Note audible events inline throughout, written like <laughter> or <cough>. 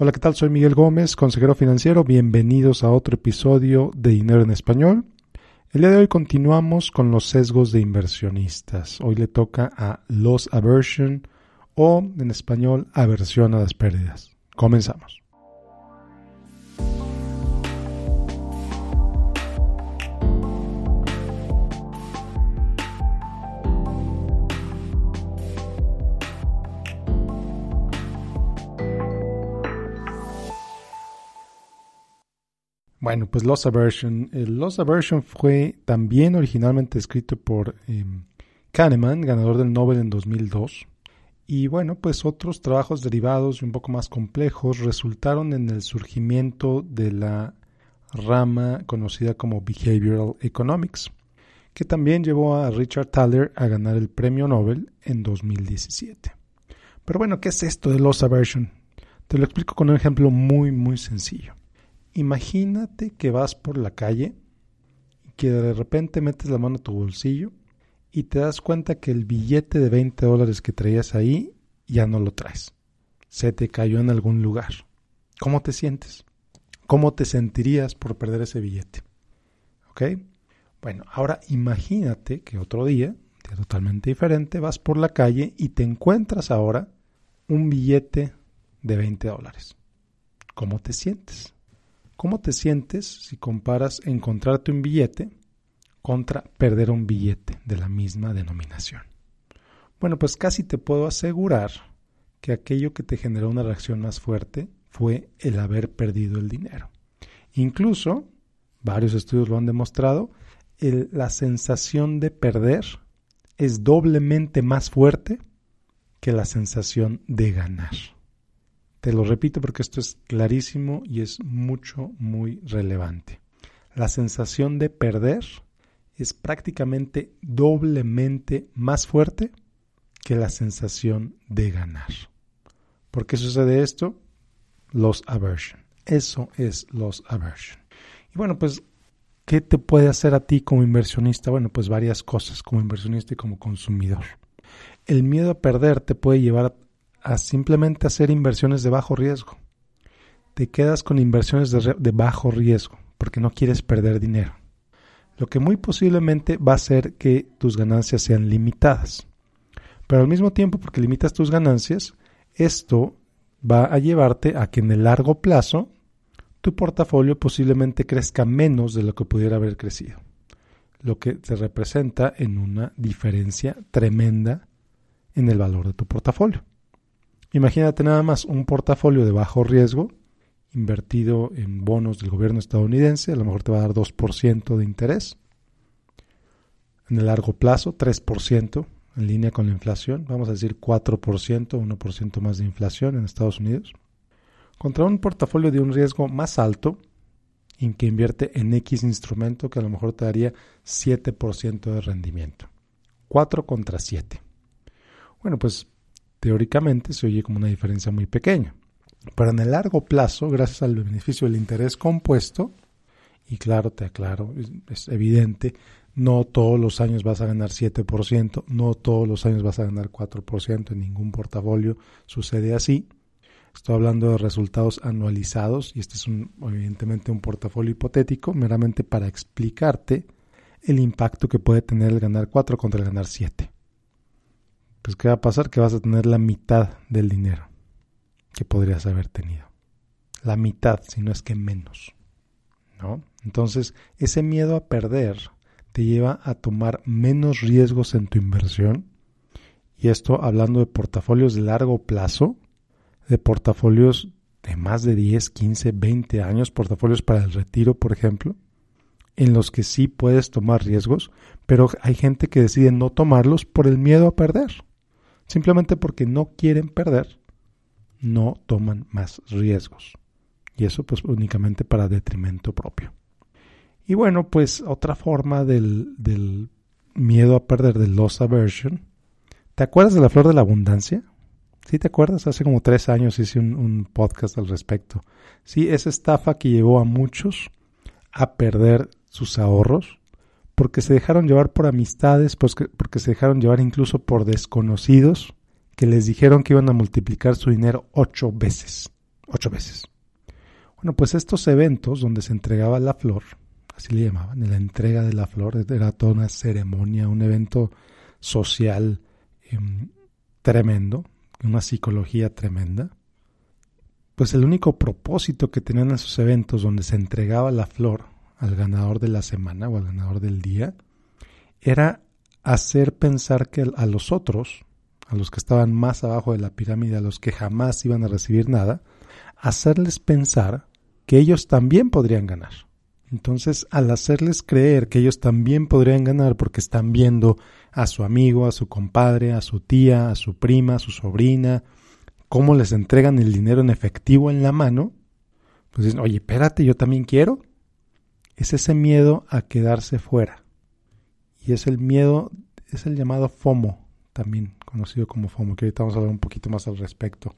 Hola, ¿qué tal? Soy Miguel Gómez, consejero financiero. Bienvenidos a otro episodio de Dinero en Español. El día de hoy continuamos con los sesgos de inversionistas. Hoy le toca a loss aversion o en español aversión a las pérdidas. Comenzamos. Bueno, pues Loss Aversion. El Loss Aversion fue también originalmente escrito por em, Kahneman, ganador del Nobel en 2002. Y bueno, pues otros trabajos derivados y un poco más complejos resultaron en el surgimiento de la rama conocida como Behavioral Economics, que también llevó a Richard Thaler a ganar el premio Nobel en 2017. Pero bueno, ¿qué es esto de Loss Aversion? Te lo explico con un ejemplo muy, muy sencillo. Imagínate que vas por la calle y que de repente metes la mano a tu bolsillo y te das cuenta que el billete de 20 dólares que traías ahí ya no lo traes. Se te cayó en algún lugar. ¿Cómo te sientes? ¿Cómo te sentirías por perder ese billete? ¿Ok? Bueno, ahora imagínate que otro día, día totalmente diferente, vas por la calle y te encuentras ahora un billete de 20 dólares. ¿Cómo te sientes? ¿Cómo te sientes si comparas encontrarte un billete contra perder un billete de la misma denominación? Bueno, pues casi te puedo asegurar que aquello que te generó una reacción más fuerte fue el haber perdido el dinero. Incluso, varios estudios lo han demostrado, la sensación de perder es doblemente más fuerte que la sensación de ganar. Te lo repito porque esto es clarísimo y es mucho, muy relevante. La sensación de perder es prácticamente doblemente más fuerte que la sensación de ganar. ¿Por qué sucede esto? Loss aversion. Eso es loss aversion. Y bueno, pues, ¿qué te puede hacer a ti como inversionista? Bueno, pues varias cosas como inversionista y como consumidor. El miedo a perder te puede llevar a simplemente hacer inversiones de bajo riesgo. Te quedas con inversiones de, bajo riesgo porque no quieres perder dinero. Lo que muy posiblemente va a hacer que tus ganancias sean limitadas. Pero al mismo tiempo, porque limitas tus ganancias, esto va a llevarte a que en el largo plazo tu portafolio posiblemente crezca menos de lo que pudiera haber crecido, lo que te representa en una diferencia tremenda en el valor de tu portafolio. Imagínate nada más un portafolio de bajo riesgo invertido en bonos del gobierno estadounidense, a lo mejor te va a dar 2% de interés. En el largo plazo, 3% en línea con la inflación, vamos a decir 4%, 1% más de inflación en Estados Unidos. Contra un portafolio de un riesgo más alto, en que invierte en X instrumento que a lo mejor te daría 7% de rendimiento. 4 contra 7. Bueno, pues Teóricamente se oye como una diferencia muy pequeña, pero en el largo plazo, gracias al beneficio del interés compuesto, y claro, te aclaro, es evidente, no todos los años vas a ganar 7%, no todos los años vas a ganar 4%, en ningún portafolio sucede así. Estoy hablando de resultados anualizados y este es un, evidentemente un portafolio hipotético, meramente para explicarte el impacto que puede tener el ganar 4 contra el ganar 7 pues ¿qué va a pasar? Que vas a tener la mitad del dinero que podrías haber tenido. La mitad, si no es que menos. ¿No? Entonces, ese miedo a perder te lleva a tomar menos riesgos en tu inversión. Y esto hablando de portafolios de largo plazo, de portafolios de más de 10, 15, 20 años, portafolios para el retiro, por ejemplo, en los que sí puedes tomar riesgos, pero hay gente que decide no tomarlos por el miedo a perder. Simplemente porque no quieren perder, no toman más riesgos. Y eso pues únicamente para detrimento propio. Y bueno, pues otra forma del, miedo a perder, del loss aversion. ¿Te acuerdas de la flor de la abundancia? ¿Sí te acuerdas? Hace como tres años hice un, un, podcast al respecto. Sí, esa estafa que llevó a muchos a perder sus ahorros porque se dejaron llevar por amistades, pues porque se dejaron llevar incluso por desconocidos que les dijeron que iban a multiplicar su dinero ocho veces. Ocho veces. Bueno, pues estos eventos donde se entregaba la flor, así le llamaban, la entrega de la flor, era toda una ceremonia, un evento social em, tremendo, una psicología tremenda. Pues el único propósito que tenían esos eventos donde se entregaba la flor al ganador de la semana o al ganador del día era hacer pensar que a los otros, a los que estaban más abajo de la pirámide, a los que jamás iban a recibir nada, hacerles pensar que ellos también podrían ganar. Entonces, al hacerles creer que ellos también podrían ganar porque están viendo a su amigo, a su compadre, a su tía, a su prima, a su sobrina, cómo les entregan el dinero en efectivo en la mano, pues dicen, oye, espérate, yo también quiero. Es ese miedo a quedarse fuera. Y es el miedo, es el llamado FOMO, también conocido como FOMO, que ahorita vamos a hablar un poquito más al respecto.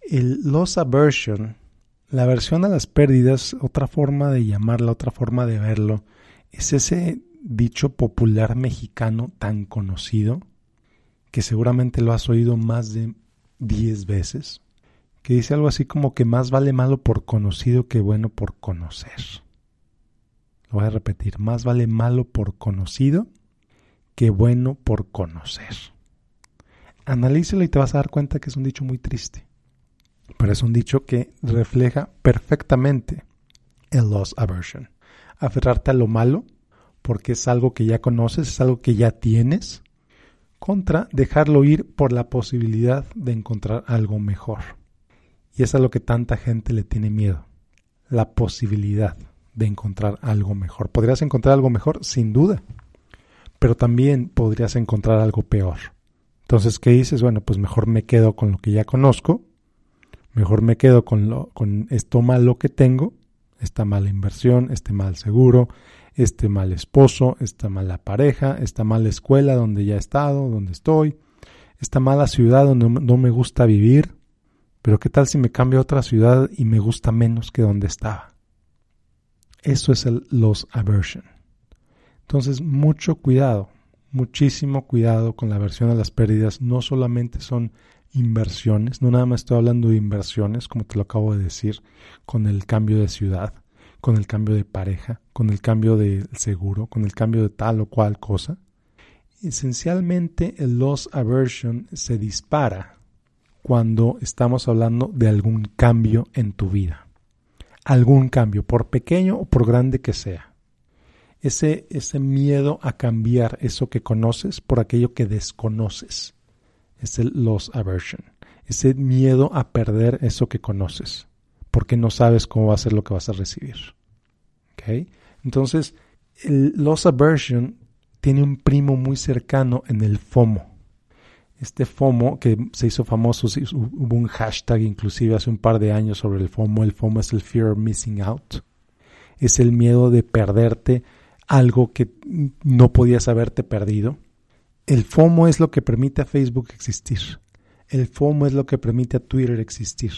El loss aversion, la aversión a las pérdidas, otra forma de llamarla, otra forma de verlo, es ese dicho popular mexicano tan conocido, que seguramente lo has oído más de 10 veces, que dice algo así como que más vale malo por conocido que bueno por conocer. Lo voy a repetir, más vale malo por conocido que bueno por conocer. Analícelo y te vas a dar cuenta que es un dicho muy triste, pero es un dicho que refleja perfectamente el loss aversion. Aferrarte a lo malo porque es algo que ya conoces, es algo que ya tienes, contra dejarlo ir por la posibilidad de encontrar algo mejor. Y es a lo que tanta gente le tiene miedo, la posibilidad de encontrar algo mejor. ¿Podrías encontrar algo mejor? Sin duda, pero también podrías encontrar algo peor. Entonces, ¿qué dices? Bueno, pues mejor me quedo con lo que ya conozco, mejor me quedo con, lo, con esto malo que tengo, esta mala inversión, este mal seguro, este mal esposo, esta mala pareja, esta mala escuela donde ya he estado, donde estoy, esta mala ciudad donde no me gusta vivir, pero ¿qué tal si me cambio a otra ciudad y me gusta menos que donde estaba? Eso es el loss aversion. Entonces, mucho cuidado, muchísimo cuidado con la aversión a las pérdidas. No solamente son inversiones, no nada más estoy hablando de inversiones, como te lo acabo de decir, con el cambio de ciudad con el cambio de pareja, con el cambio de seguro, con el cambio de tal o cual cosa. Esencialmente el loss aversion se dispara cuando estamos hablando de algún cambio en tu vida. Algún cambio, por pequeño o por grande que sea. Ese, ese miedo a cambiar eso que conoces por aquello que desconoces. Es el loss aversion. Ese miedo a perder eso que conoces porque no sabes cómo va a ser lo que vas a recibir. Entonces, el loss aversion tiene un primo muy cercano en el FOMO. Este FOMO que se hizo famoso, hubo un hashtag inclusive hace un par de años sobre el FOMO. El FOMO es el fear of missing out. Es el miedo de perderte algo que no podías haberte perdido. El FOMO es lo que permite a Facebook existir. El FOMO es lo que permite a Twitter existir.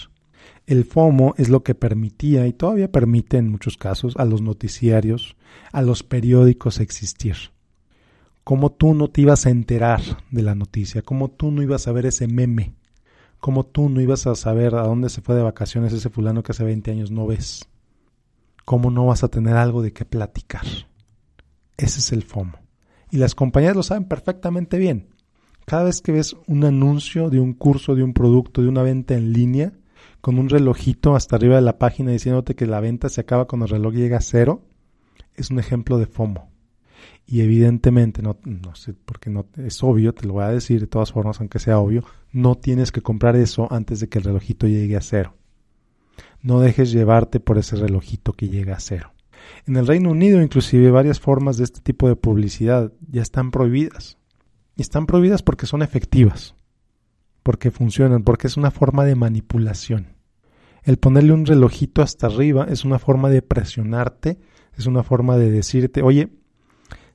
El FOMO es lo que permitía y todavía permite en muchos casos a los noticiarios, a los periódicos existir. Como tú no te ibas a enterar de la noticia, como tú no ibas a ver ese meme, como tú no ibas a saber a dónde se fue de vacaciones ese fulano que hace 20 años no ves. ¿Cómo no vas a tener algo de qué platicar? Ese es el FOMO. Y las compañías lo saben perfectamente bien. Cada vez que ves un anuncio de un curso, de un producto, de una venta en línea, con un relojito hasta arriba de la página diciéndote que la venta se acaba cuando el reloj llega a cero, es un ejemplo de FOMO. Y evidentemente, no, no sé, porque no, es obvio, te lo voy a decir de todas formas, aunque sea obvio, no tienes que comprar eso antes de que el relojito llegue a cero. No dejes llevarte por ese relojito que llega a cero. En el Reino Unido, inclusive, varias formas de este tipo de publicidad ya están prohibidas. Y están prohibidas porque son efectivas porque funcionan, porque es una forma de manipulación. El ponerle un relojito hasta arriba es una forma de presionarte, es una forma de decirte, oye,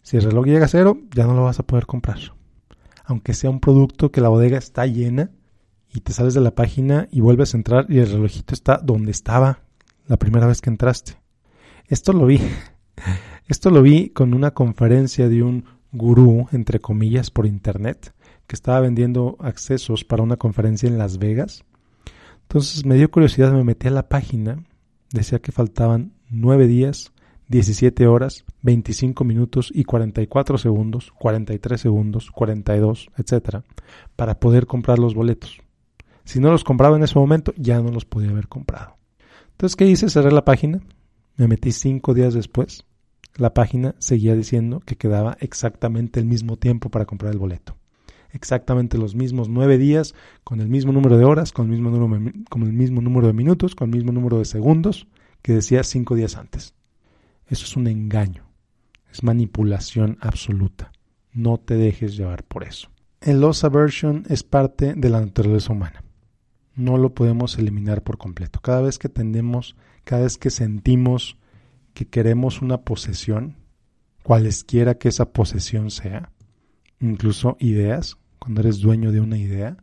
si el reloj llega a cero, ya no lo vas a poder comprar. Aunque sea un producto que la bodega está llena y te sales de la página y vuelves a entrar y el relojito está donde estaba la primera vez que entraste. Esto lo vi. <laughs> Esto lo vi con una conferencia de un gurú, entre comillas, por internet, que estaba vendiendo accesos para una conferencia en Las Vegas, Entonces me dio curiosidad, me metí a la página, decía que faltaban 9 días, 17 horas, 25 minutos y 44 segundos, 43 segundos, 42, etcétera, para poder comprar los boletos. Si no los compraba en ese momento, ya no los podía haber comprado. Entonces, ¿qué hice? Cerré la página, me metí cinco días después. La página seguía diciendo que quedaba exactamente el mismo tiempo para comprar el boleto exactamente los mismos nueve días, con el mismo número de horas, con el mismo número, con el mismo número de minutos, con el mismo número de segundos que decía cinco días antes. Eso es un engaño, es manipulación absoluta. No te dejes llevar por eso. El loss aversion es parte de la naturaleza humana. No lo podemos eliminar por completo. Cada vez que tendemos, cada vez que sentimos que queremos una posesión, cualesquiera que esa posesión sea, incluso ideas, cuando eres dueño de una idea,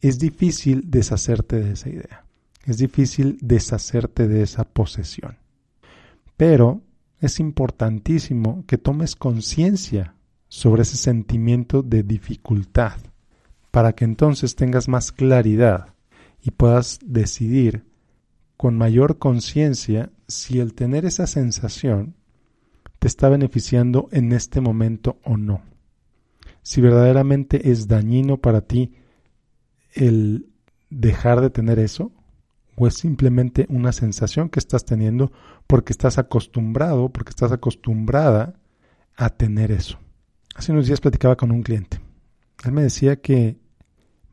es difícil deshacerte de esa idea. Es difícil deshacerte de esa posesión. Pero es importantísimo que tomes conciencia sobre ese sentimiento de dificultad para que entonces tengas más claridad y puedas decidir con mayor conciencia si el tener esa sensación te está beneficiando en este momento o no. Si verdaderamente es dañino para ti el dejar de tener eso o es simplemente una sensación que estás teniendo porque estás acostumbrado, porque estás acostumbrada a tener eso. Hace unos días platicaba con un cliente. Él me decía que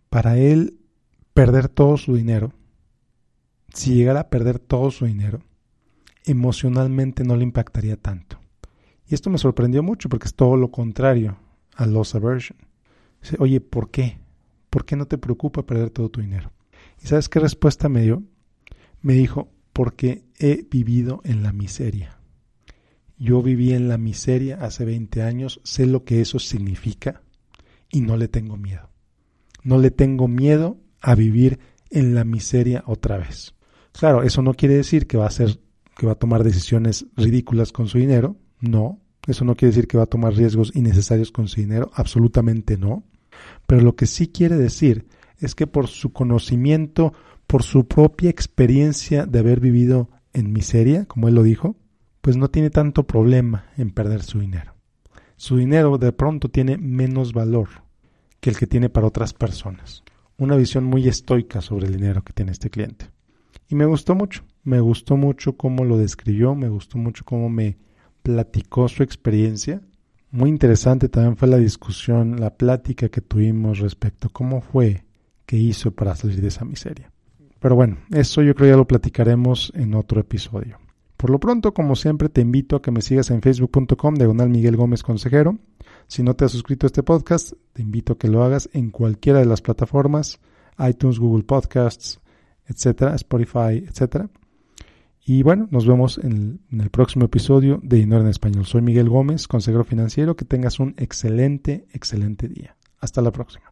para él perder todo su dinero, si llegara a perder todo su dinero, emocionalmente no le impactaría tanto. Y esto me sorprendió mucho porque es todo lo contrario a loss aversion. Oye, ¿por qué? ¿Por qué no te preocupa perder todo tu dinero? ¿Y sabes qué respuesta me dio? Me dijo, porque he vivido en la miseria. Yo viví en la miseria hace 20 años, sé lo que eso significa y no le tengo miedo. No le tengo miedo a vivir en la miseria otra vez. Claro, eso no quiere decir que va a ser que va a tomar decisiones ridículas con su dinero, no, eso no quiere decir que va a tomar riesgos innecesarios con su dinero, absolutamente no. Pero lo que sí quiere decir es que por su conocimiento, por su propia experiencia de haber vivido en miseria, como él lo dijo, pues no tiene tanto problema en perder su dinero. Su dinero de pronto tiene menos valor que el que tiene para otras personas. Una visión muy estoica sobre el dinero que tiene este cliente. Y me gustó mucho, me gustó mucho cómo lo describió, me gustó mucho cómo me platicó su experiencia. Muy interesante también fue la discusión, la plática que tuvimos respecto a cómo fue que hizo para salir de esa miseria. Pero bueno, eso yo creo ya lo platicaremos en otro episodio. Por lo pronto, como siempre, te invito a que me sigas en facebook.com diagonal Miguel Gómez Consejero. Si no te has suscrito a este podcast, te invito a que lo hagas en cualquiera de las plataformas, iTunes, Google Podcasts, etcétera, Spotify, etcétera. Y bueno, nos vemos en el, próximo episodio de Dinero en Español. Soy Miguel Gómez, consejero financiero. Que tengas un excelente, excelente día. Hasta la próxima.